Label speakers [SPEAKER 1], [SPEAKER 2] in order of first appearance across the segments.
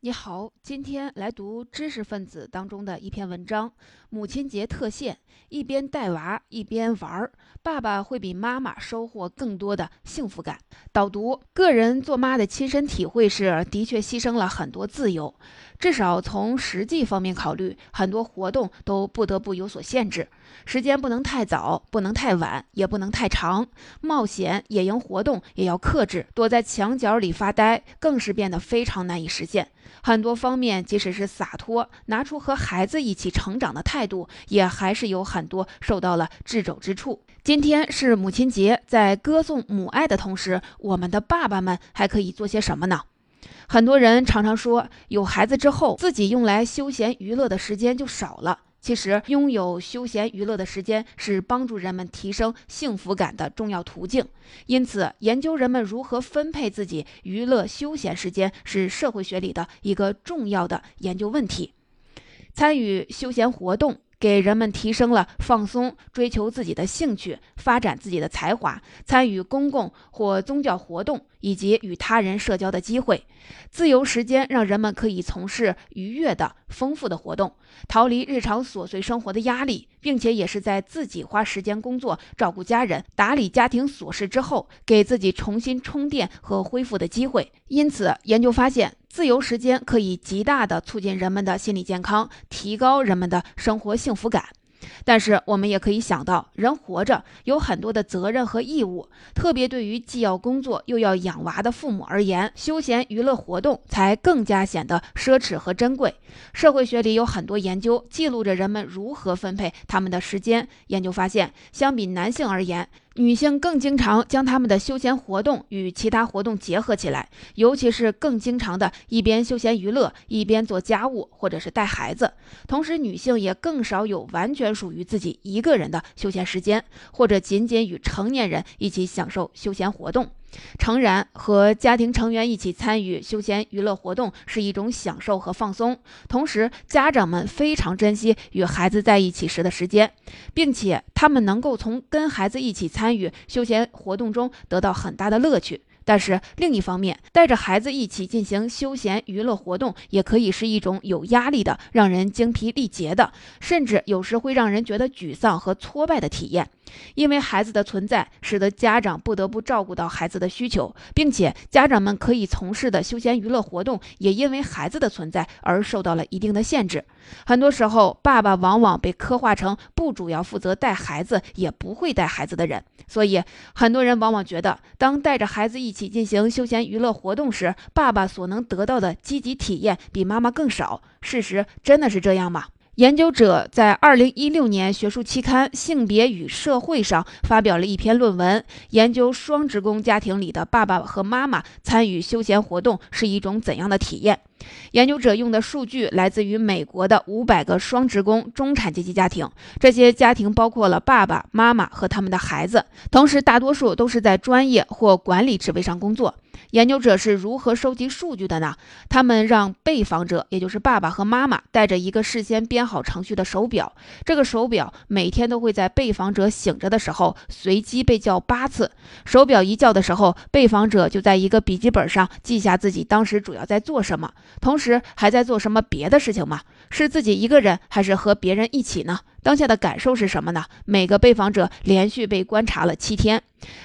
[SPEAKER 1] 你好，今天来读知识分子当中的一篇文章。母亲节特献，一边带娃一边玩儿，爸爸会比妈妈收获更多的幸福感。导读：个人做妈的亲身体会是，的确牺牲了很多自由，至少从实际方面考虑，很多活动都不得不有所限制。时间不能太早，不能太晚，也不能太长。冒险、野营活动也要克制。躲在墙角里发呆，更是变得非常难以实现。很多方面，即使是洒脱，拿出和孩子一起成长的态度，也还是有很多受到了掣肘之处。今天是母亲节，在歌颂母爱的同时，我们的爸爸们还可以做些什么呢？很多人常常说，有孩子之后，自己用来休闲娱乐的时间就少了。其实，拥有休闲娱乐的时间是帮助人们提升幸福感的重要途径。因此，研究人们如何分配自己娱乐休闲时间是社会学里的一个重要的研究问题。参与休闲活动。给人们提升了放松、追求自己的兴趣、发展自己的才华、参与公共或宗教活动以及与他人社交的机会。自由时间让人们可以从事愉悦的、丰富的活动，逃离日常琐碎生活的压力，并且也是在自己花时间工作、照顾家人、打理家庭琐事之后，给自己重新充电和恢复的机会。因此，研究发现。自由时间可以极大地促进人们的心理健康，提高人们的生活幸福感。但是，我们也可以想到，人活着有很多的责任和义务，特别对于既要工作又要养娃的父母而言，休闲娱乐活动才更加显得奢侈和珍贵。社会学里有很多研究记录着人们如何分配他们的时间。研究发现，相比男性而言，女性更经常将他们的休闲活动与其他活动结合起来，尤其是更经常的一边休闲娱乐一边做家务或者是带孩子。同时，女性也更少有完全属于自己一个人的休闲时间，或者仅仅与成年人一起享受休闲活动。诚然，和家庭成员一起参与休闲娱乐活动是一种享受和放松。同时，家长们非常珍惜与孩子在一起时的时间，并且他们能够从跟孩子一起参与休闲活动中得到很大的乐趣。但是另一方面，带着孩子一起进行休闲娱乐活动，也可以是一种有压力的、让人精疲力竭的，甚至有时会让人觉得沮丧和挫败的体验。因为孩子的存在，使得家长不得不照顾到孩子的需求，并且家长们可以从事的休闲娱乐活动，也因为孩子的存在而受到了一定的限制。很多时候，爸爸往往被刻画成不主要负责带孩子，也不会带孩子的人。所以，很多人往往觉得，当带着孩子一起进行休闲娱乐活动时，爸爸所能得到的积极体验比妈妈更少。事实真的是这样吗？研究者在二零一六年学术期刊《性别与社会》上发表了一篇论文，研究双职工家庭里的爸爸和妈妈参与休闲活动是一种怎样的体验。研究者用的数据来自于美国的五百个双职工中产阶级家庭，这些家庭包括了爸爸妈妈和他们的孩子，同时大多数都是在专业或管理职位上工作。研究者是如何收集数据的呢？他们让被访者，也就是爸爸和妈妈，带着一个事先编好程序的手表。这个手表每天都会在被访者醒着的时候随机被叫八次。手表一叫的时候，被访者就在一个笔记本上记下自己当时主要在做什么，同时还在做什么别的事情吗？是自己一个人，还是和别人一起呢？当下的感受是什么呢？每个被访者连续被观察了七天，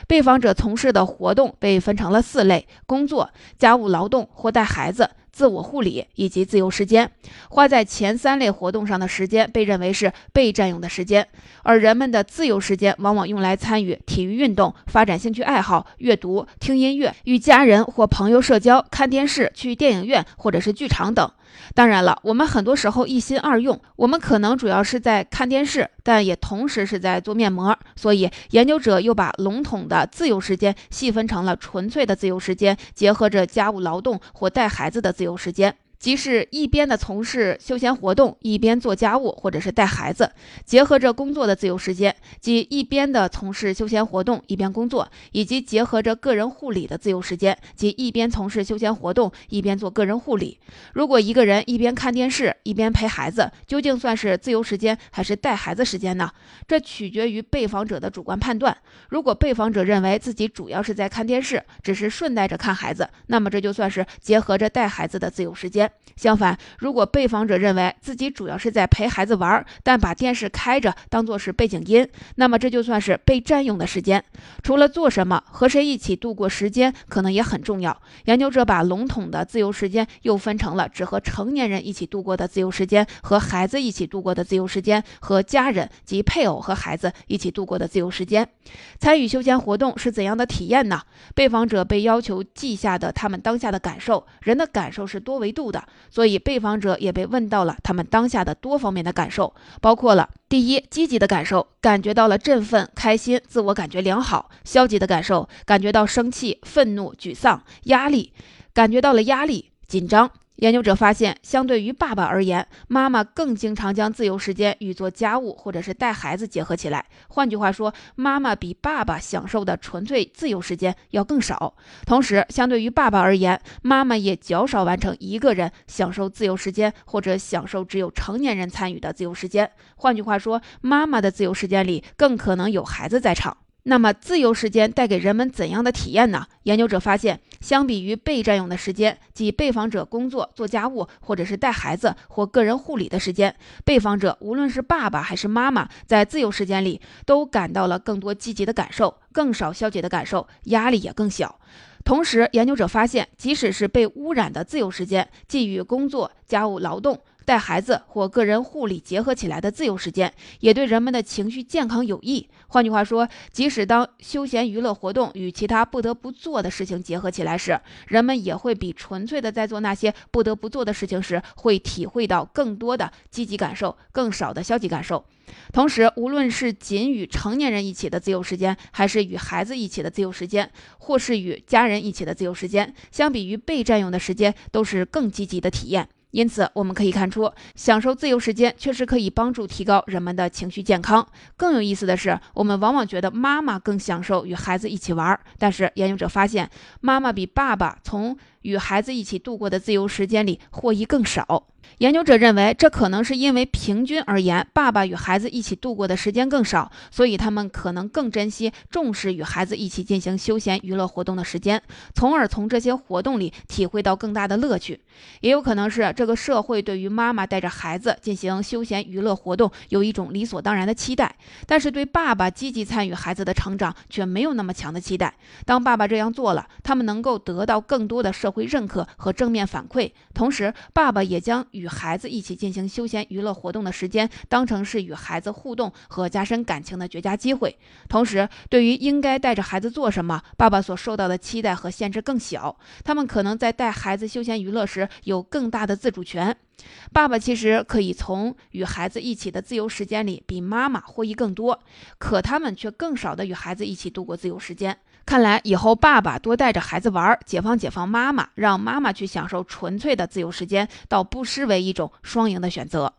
[SPEAKER 1] 被访者从事的活动被分成了四类：工作、家务劳动或带孩子。自我护理以及自由时间，花在前三类活动上的时间被认为是被占用的时间，而人们的自由时间往往用来参与体育运动、发展兴趣爱好、阅读、听音乐、与家人或朋友社交、看电视、去电影院或者是剧场等。当然了，我们很多时候一心二用，我们可能主要是在看电视，但也同时是在做面膜。所以，研究者又把笼统的自由时间细分成了纯粹的自由时间，结合着家务劳动或带孩子的自由时间。即是一边的从事休闲活动，一边做家务或者是带孩子，结合着工作的自由时间；即一边的从事休闲活动，一边工作，以及结合着个人护理的自由时间，即一边从事休闲活动，一边做个人护理。如果一个人一边看电视一边陪孩子，究竟算是自由时间还是带孩子时间呢？这取决于被访者的主观判断。如果被访者认为自己主要是在看电视，只是顺带着看孩子，那么这就算是结合着带孩子的自由时间。相反，如果被访者认为自己主要是在陪孩子玩，但把电视开着当做是背景音，那么这就算是被占用的时间。除了做什么，和谁一起度过时间可能也很重要。研究者把笼统的自由时间又分成了只和成年人一起度过的自由时间、和孩子一起度过的自由时间、和家人及配偶和孩子一起度过的自由时间。参与休闲活动是怎样的体验呢？被访者被要求记下的他们当下的感受。人的感受是多维度的。所以，被访者也被问到了他们当下的多方面的感受，包括了第一，积极的感受，感觉到了振奋、开心，自我感觉良好；消极的感受，感觉到生气、愤怒、沮丧、压力，感觉到了压力、紧张。研究者发现，相对于爸爸而言，妈妈更经常将自由时间与做家务或者是带孩子结合起来。换句话说，妈妈比爸爸享受的纯粹自由时间要更少。同时，相对于爸爸而言，妈妈也较少完成一个人享受自由时间或者享受只有成年人参与的自由时间。换句话说，妈妈的自由时间里更可能有孩子在场。那么，自由时间带给人们怎样的体验呢？研究者发现，相比于被占用的时间，即被访者工作、做家务，或者是带孩子或个人护理的时间，被访者无论是爸爸还是妈妈，在自由时间里都感到了更多积极的感受，更少消极的感受，压力也更小。同时，研究者发现，即使是被污染的自由时间，既与工作、家务劳动。带孩子或个人护理结合起来的自由时间，也对人们的情绪健康有益。换句话说，即使当休闲娱乐活动与其他不得不做的事情结合起来时，人们也会比纯粹的在做那些不得不做的事情时，会体会到更多的积极感受，更少的消极感受。同时，无论是仅与成年人一起的自由时间，还是与孩子一起的自由时间，或是与家人一起的自由时间，相比于被占用的时间，都是更积极的体验。因此，我们可以看出，享受自由时间确实可以帮助提高人们的情绪健康。更有意思的是，我们往往觉得妈妈更享受与孩子一起玩，但是研究者发现，妈妈比爸爸从与孩子一起度过的自由时间里获益更少。研究者认为，这可能是因为平均而言，爸爸与孩子一起度过的时间更少，所以他们可能更珍惜、重视与孩子一起进行休闲娱乐活动的时间，从而从这些活动里体会到更大的乐趣。也有可能是这个社会对于妈妈带着孩子进行休闲娱乐活动有一种理所当然的期待，但是对爸爸积极参与孩子的成长却没有那么强的期待。当爸爸这样做了，他们能够得到更多的社会认可和正面反馈，同时爸爸也将与孩子一起进行休闲娱乐活动的时间，当成是与孩子互动和加深感情的绝佳机会。同时，对于应该带着孩子做什么，爸爸所受到的期待和限制更小。他们可能在带孩子休闲娱乐时有更大的自主权。爸爸其实可以从与孩子一起的自由时间里比妈妈获益更多，可他们却更少的与孩子一起度过自由时间。看来以后爸爸多带着孩子玩，解放解放妈妈，让妈妈去享受纯粹的自由时间，倒不失为一种双赢的选择。